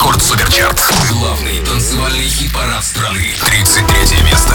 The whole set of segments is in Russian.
Рекорд Суперчарт. Главный танцевальный хит-парад страны. 33 место.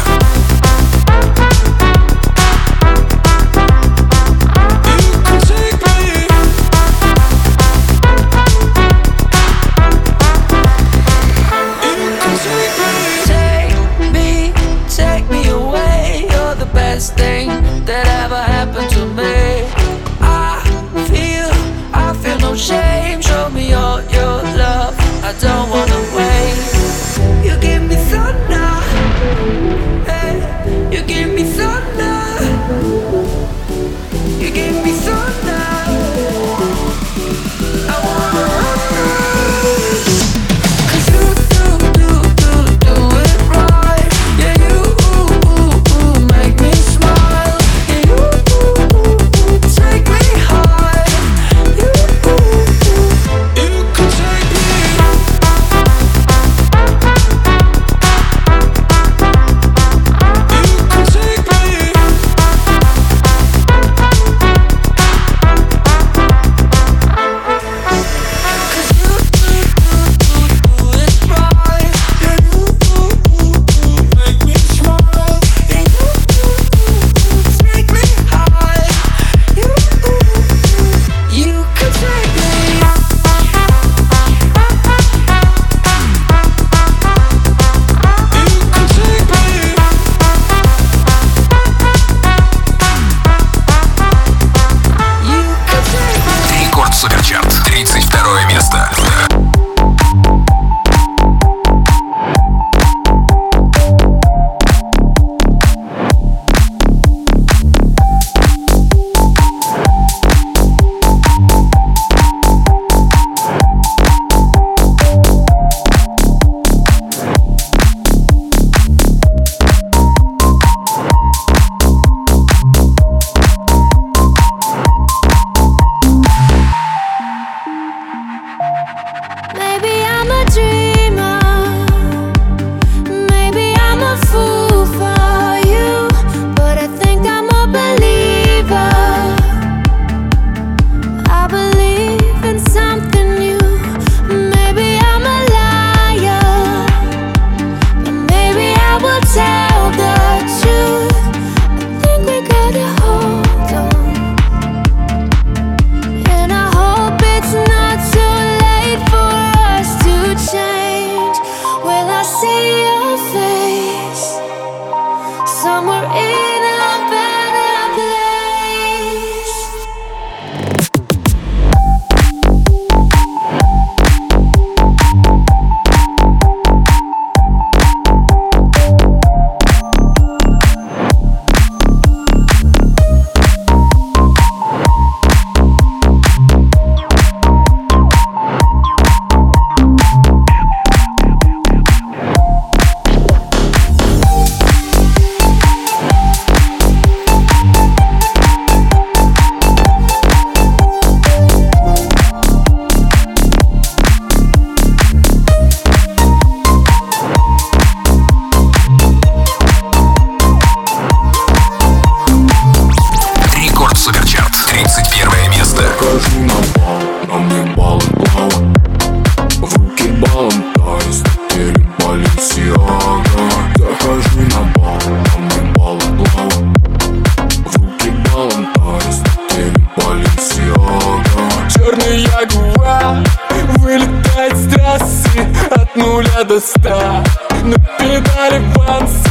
Рекорд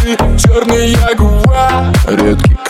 Суперчарт. 30 место.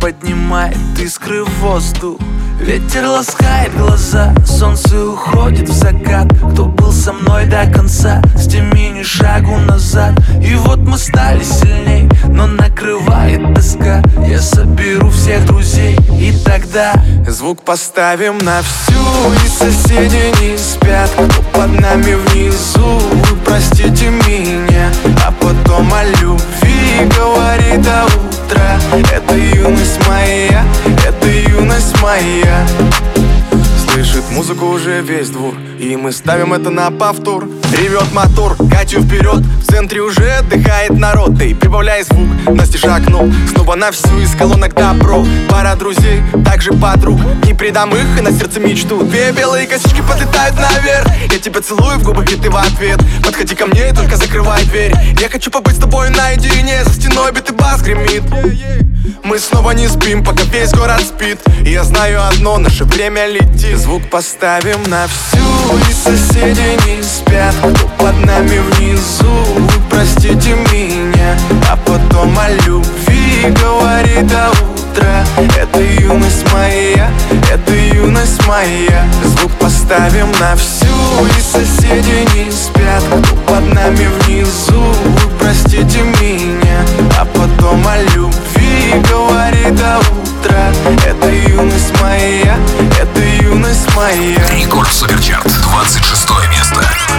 Поднимает искры в воздух. Ветер ласкает глаза, солнце уходит в закат. Кто был со мной до конца, с теми ни шагу назад. И вот мы стали сильней, но накрывает тоска. Я соберу всех друзей и тогда Звук поставим на всю, и соседи не спят Кто под нами внизу, простите меня А потом о любви говори до а утра Это юность моя, это юность моя. Слышит музыку уже весь двор И мы ставим это на повтор. Ревет мотор, Катю вперед. В центре уже отдыхает народ. Ты прибавляй звук, настежь окно Снова на всю из колонок добро. Пара друзей, также подруг. Не предам их и на сердце мечту. Две белые косички подлетают наверх. Я тебя целую в губы, и ты в ответ. Подходи ко мне и только закрывай дверь. Я хочу побыть с тобой наедине. За стеной битый бас гремит. Мы снова не спим, пока весь город спит. И я знаю одно, наше время летит. Звук поставим на всю И соседи не спят, кто под нами внизу Вы простите меня, а потом о любви говорит до утра Это юность моя, это юность моя. Звук поставим на всю И соседи не спят, кто под нами внизу Вы простите меня, а потом о любви говорит до утра Это юность моя, это юность моя. Рекорд Суперчарт, 26 место.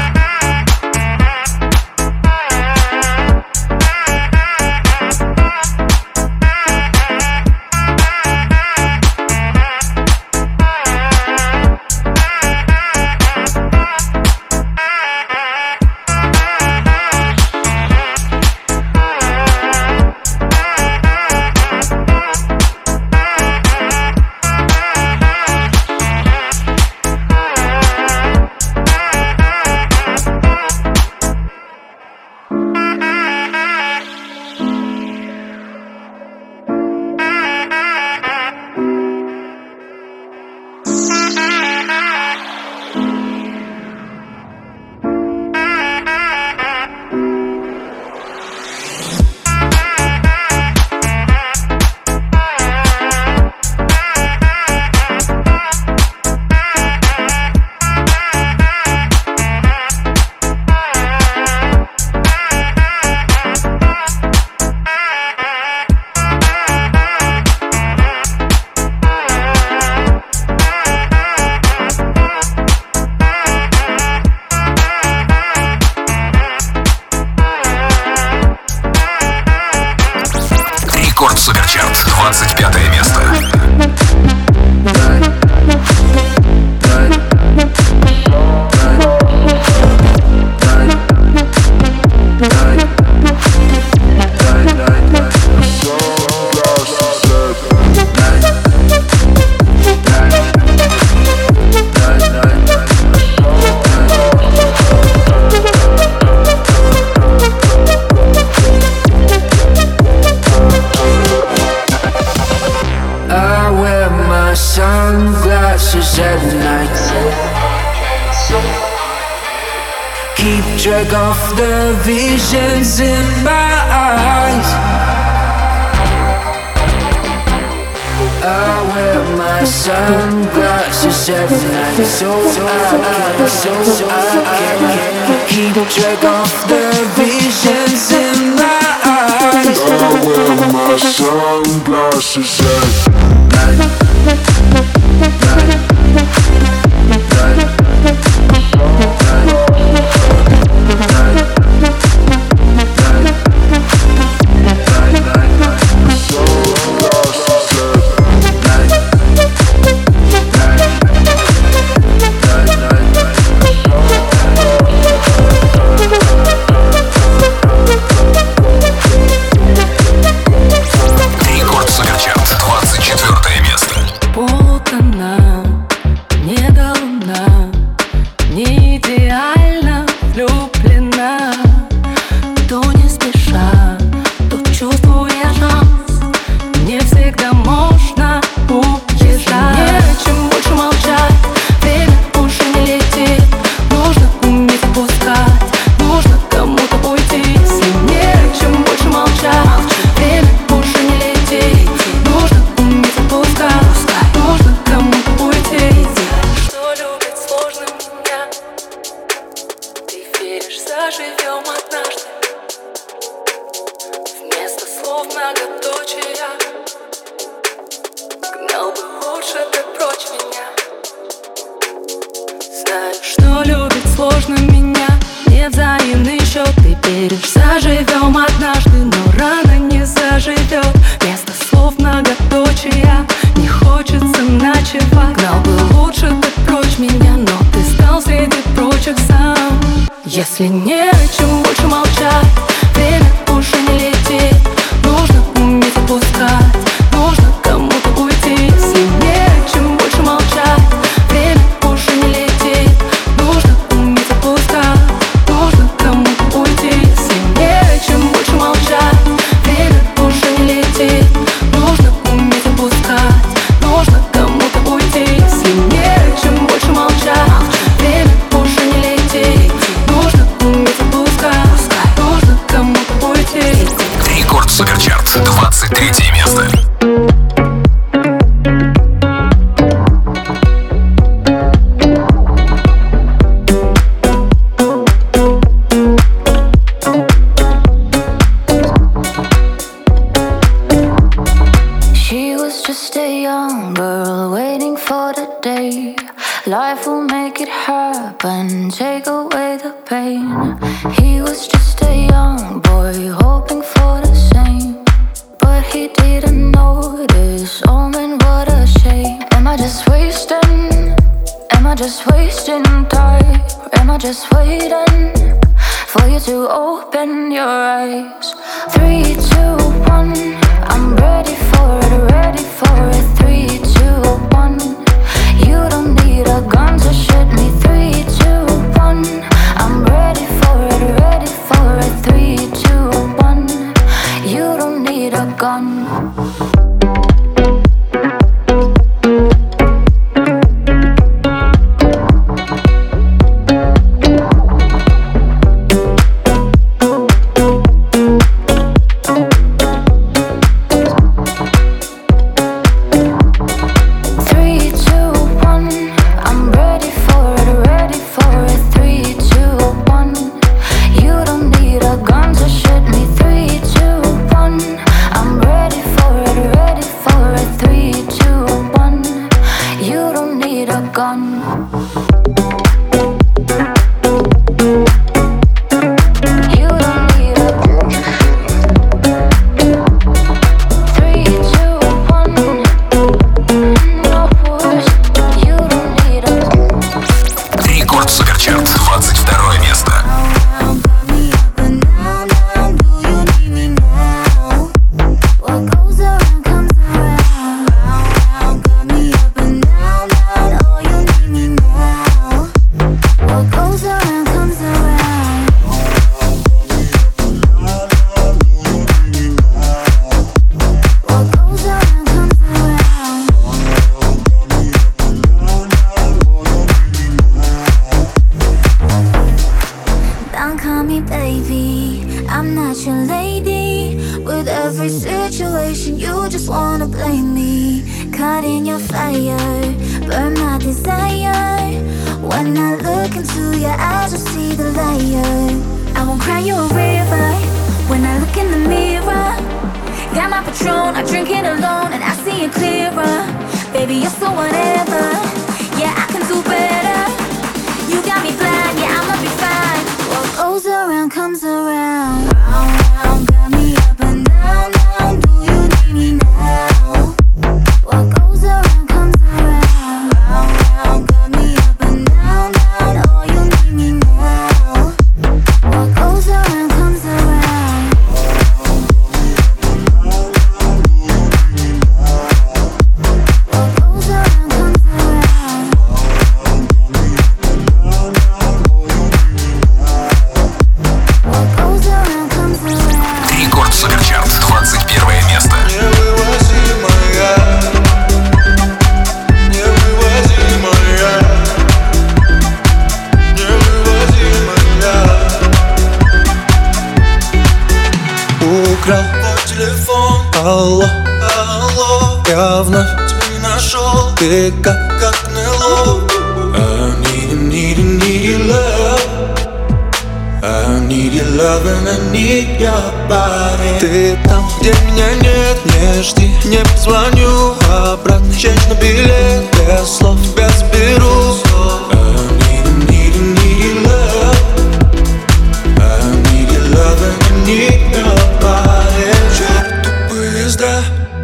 Ты там, где меня нет, не жди. Не позвоню обратно. Чеч на билет, без слов, без беру.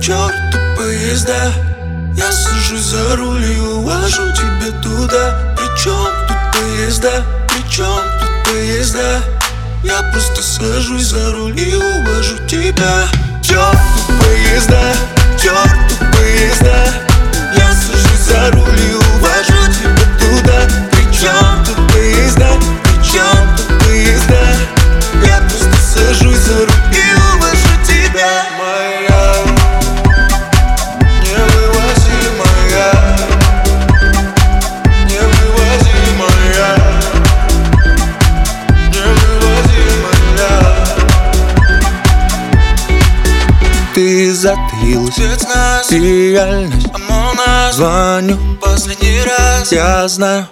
Черт поезда. Я сажусь за руль и увожу тебя туда. Причем тут поезда, причем тут поезда? Я просто сажусь за руль и увожу toujours реальность Звоню. Последний раз. Я знаю.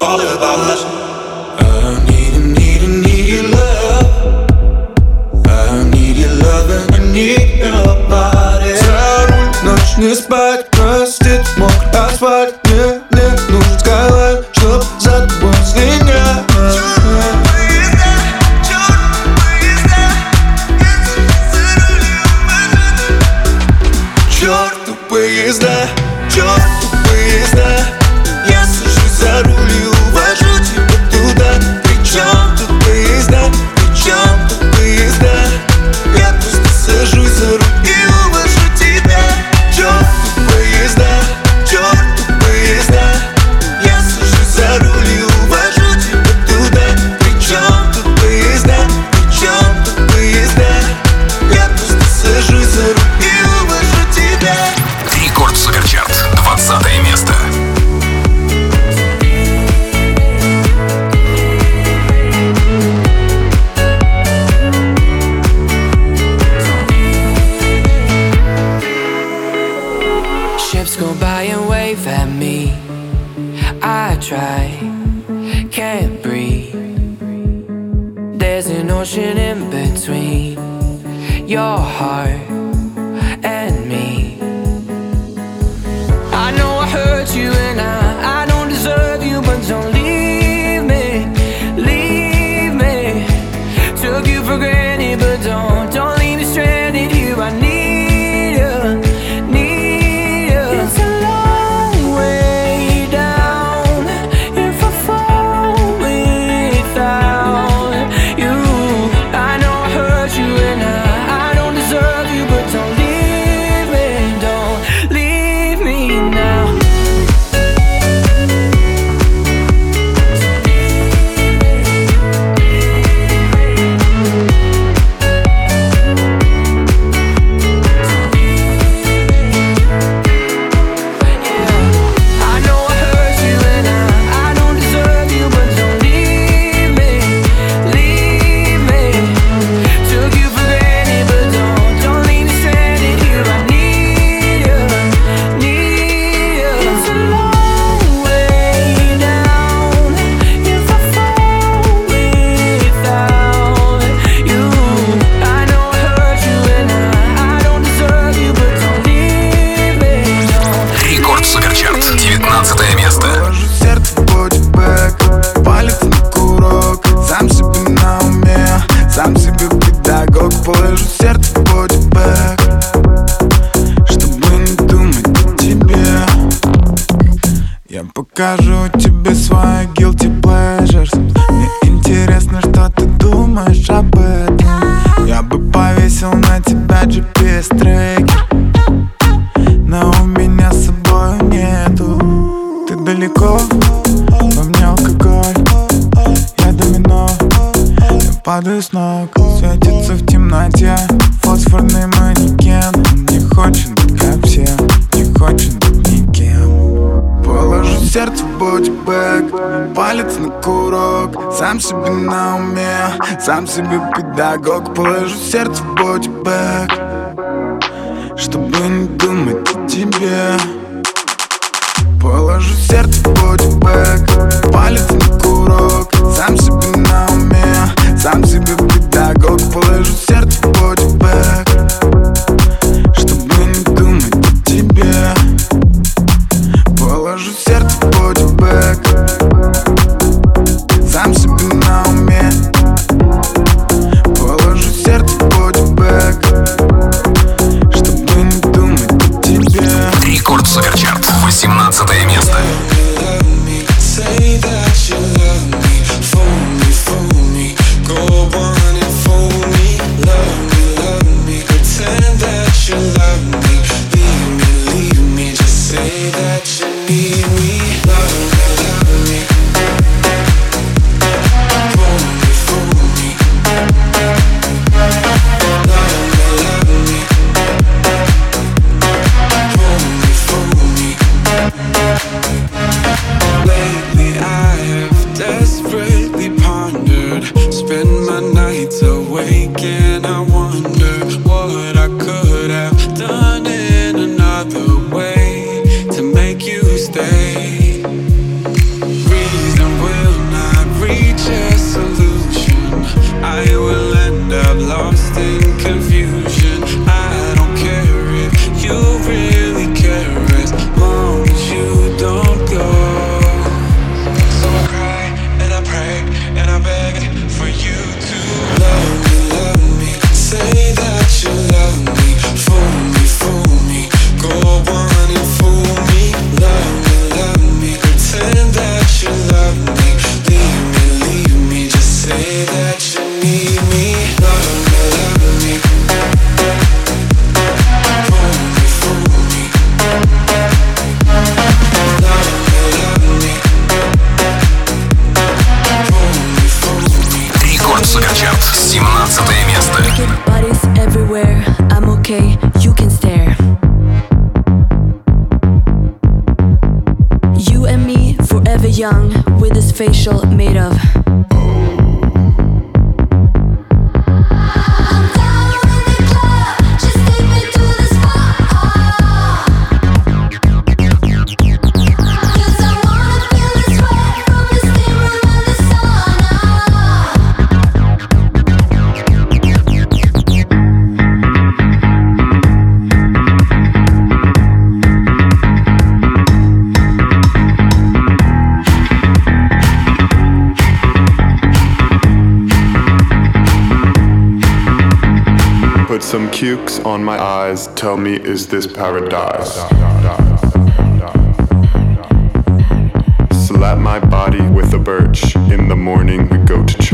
сам себе на уме. Сам себе педагог Положу сердце в путь young with his facial made of looks on my eyes tell me, is this paradise? Slap my body with a birch. In the morning, we go to church.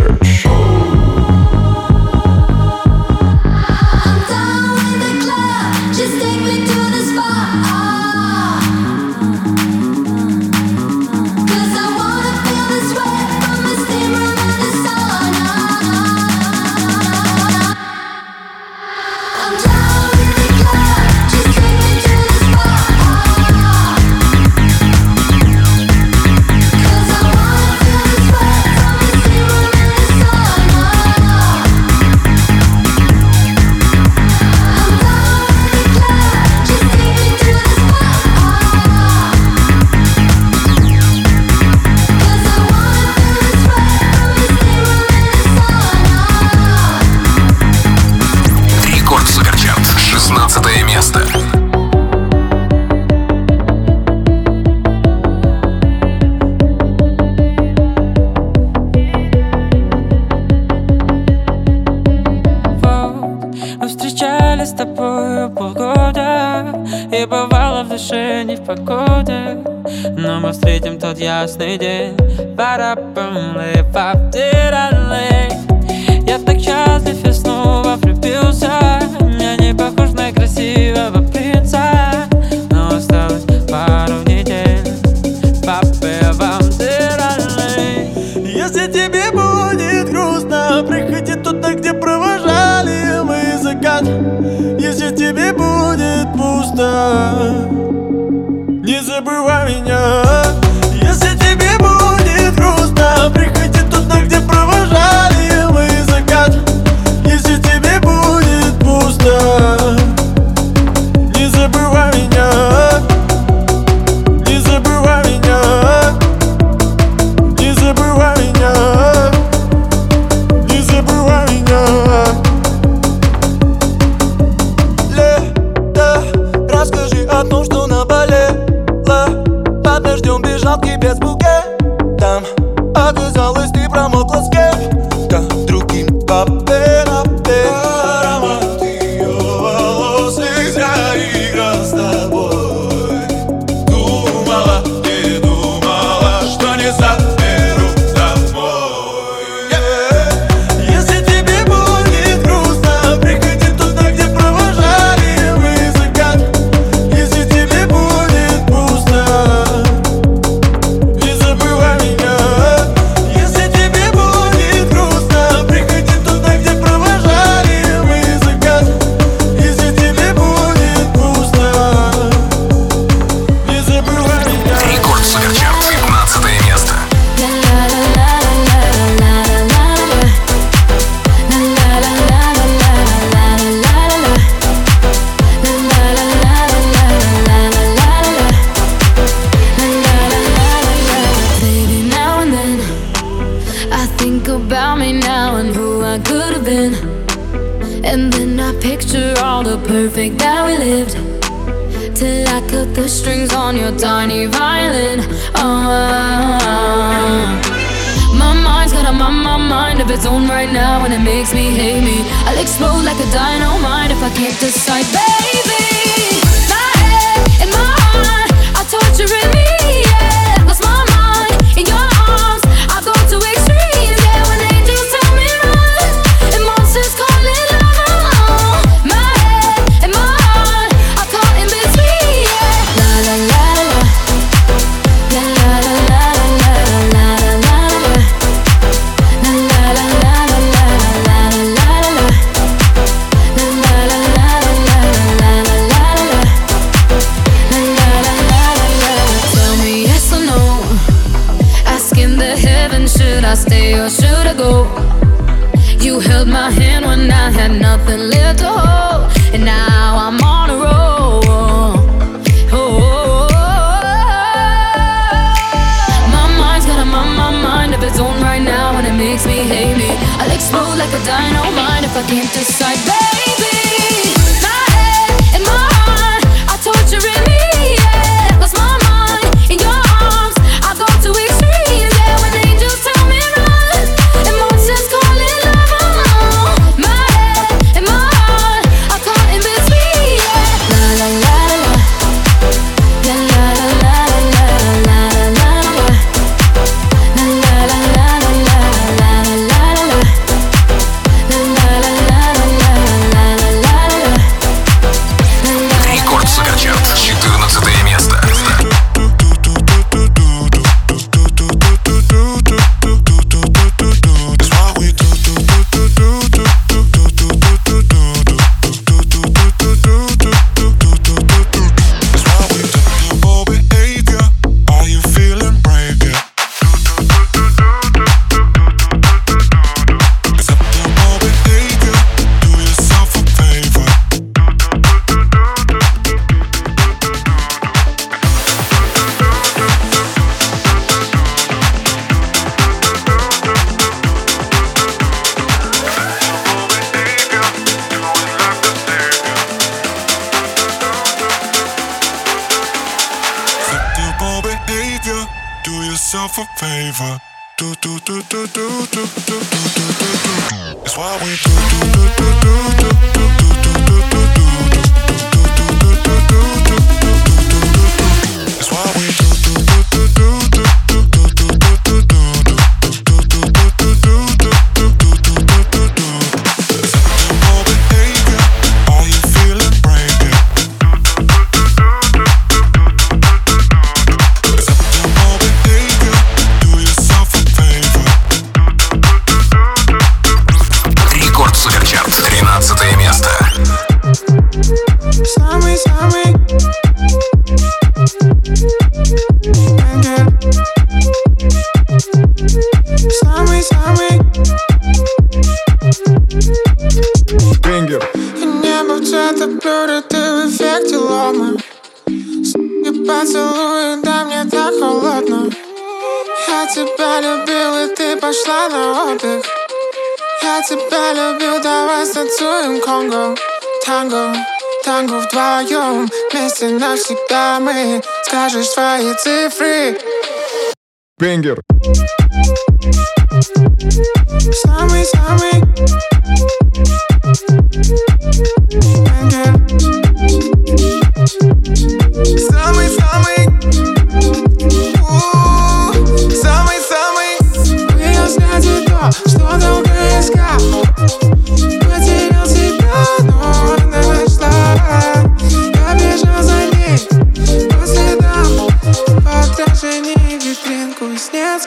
душе не в покое Но мы встретим тот ясный день. Я так счастлив и снова влюбился. Я не похож на красивого принца. Но осталось пару недель. Если тебе будет грустно Приходи туда, где провожали мы закат. Если тебе будет пусто. minha. decide. 13 место. Самый, самый. Самый, самый. Бенгер. Небо в цвета блюда, ты в эффекте лома. И поцелуй, да мне так холодно. Я тебя любил, и ты пошла на отдых тебя люблю, давай станцуем конго Танго, танго вдвоем. Вместе навсегда мы Скажешь свои цифры. Бенгер. Самый-самый.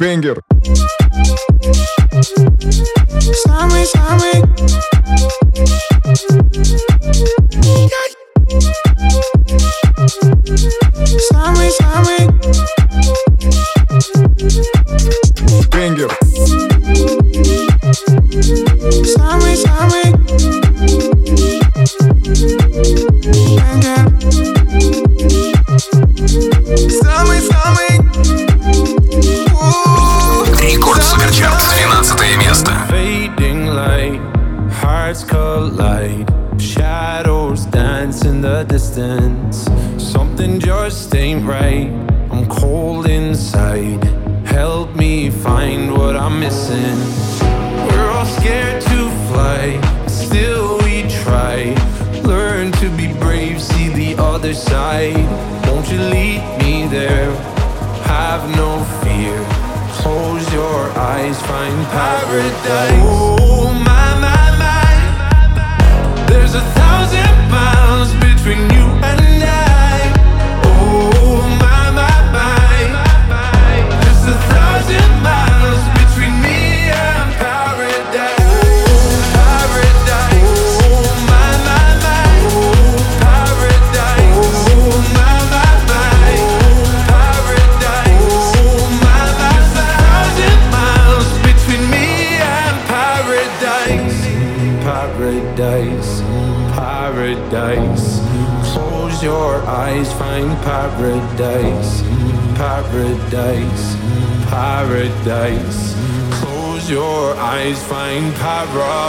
Бенгер. Самый-самый. Самый-самый. find power.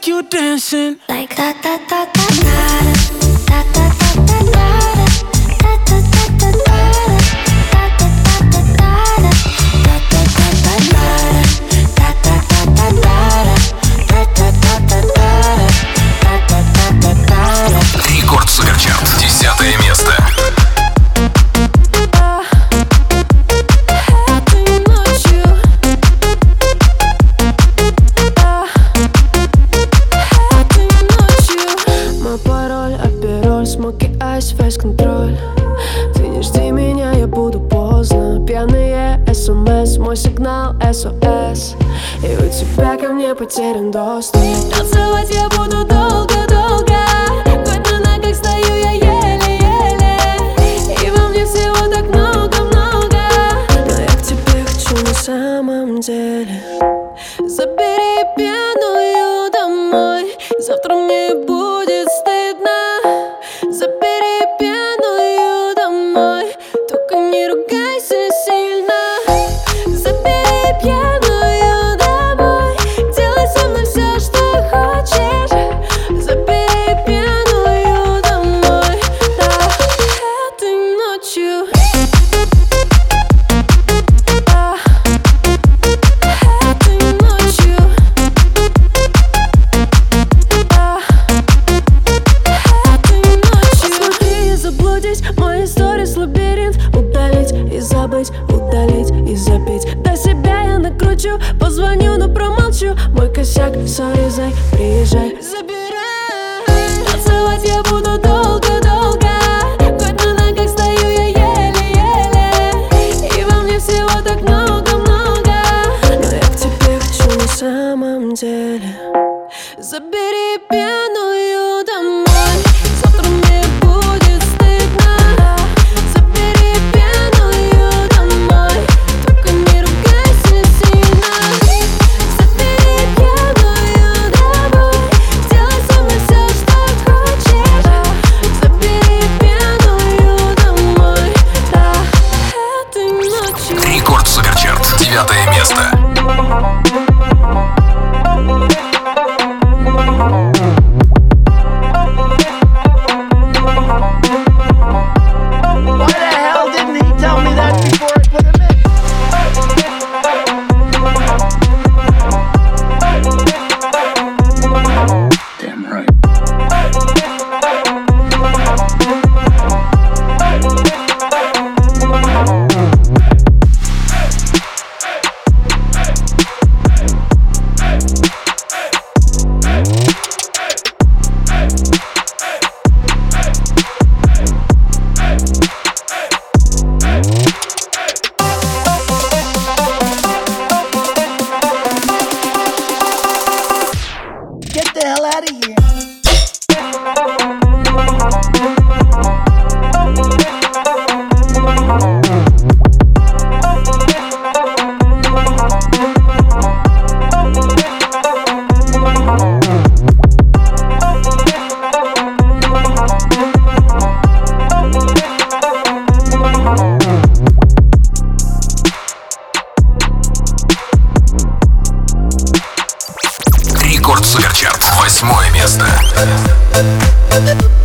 like you dancing. Like that, that, that. потерян доступ Танцевать я буду Yes.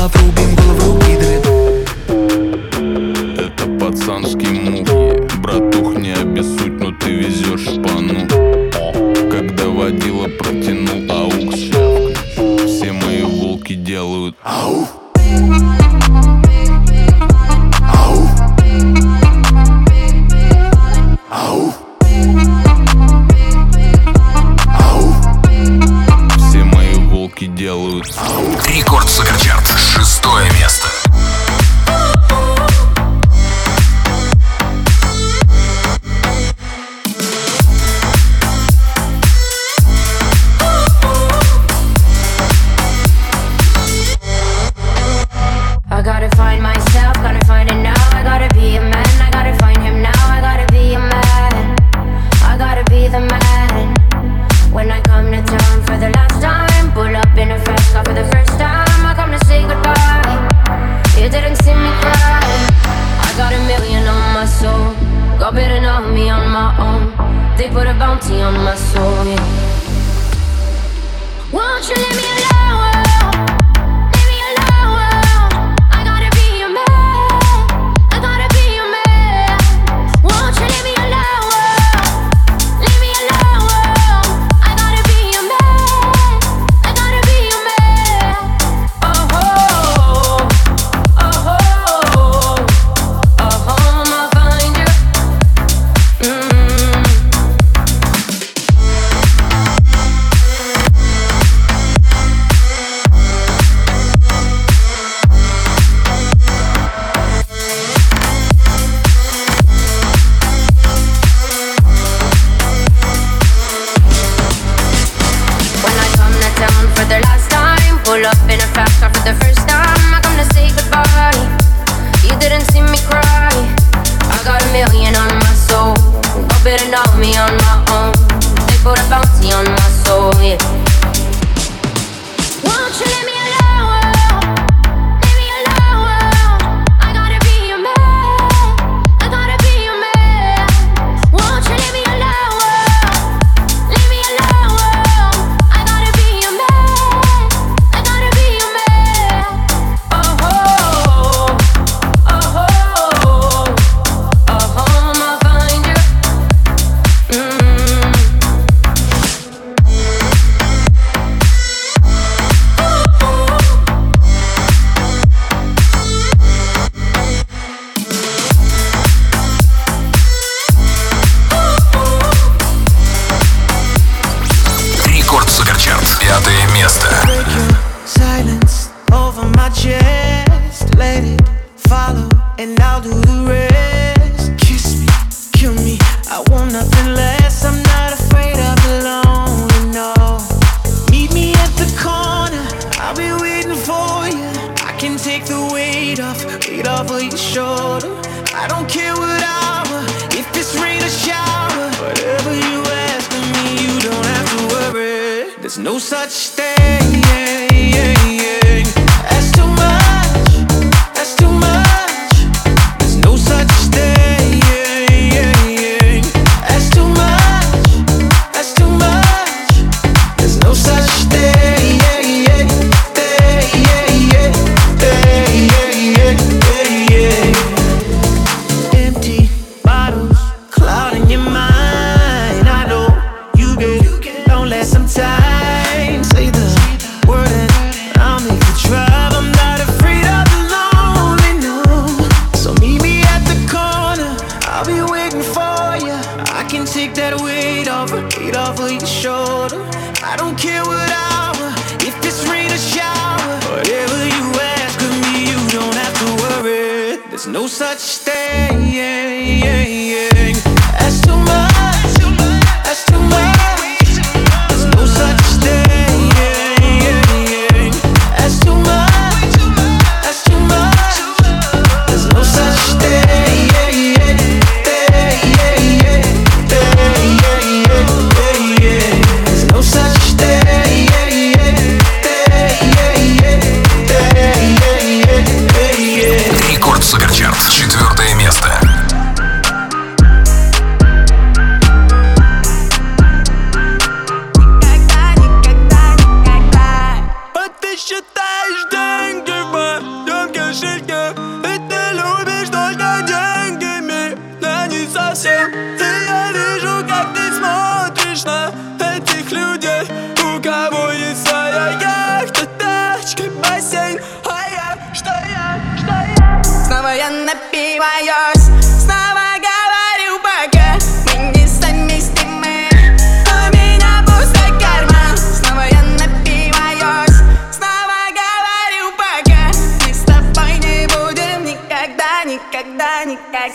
Leva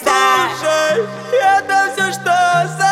Слушай, это все, что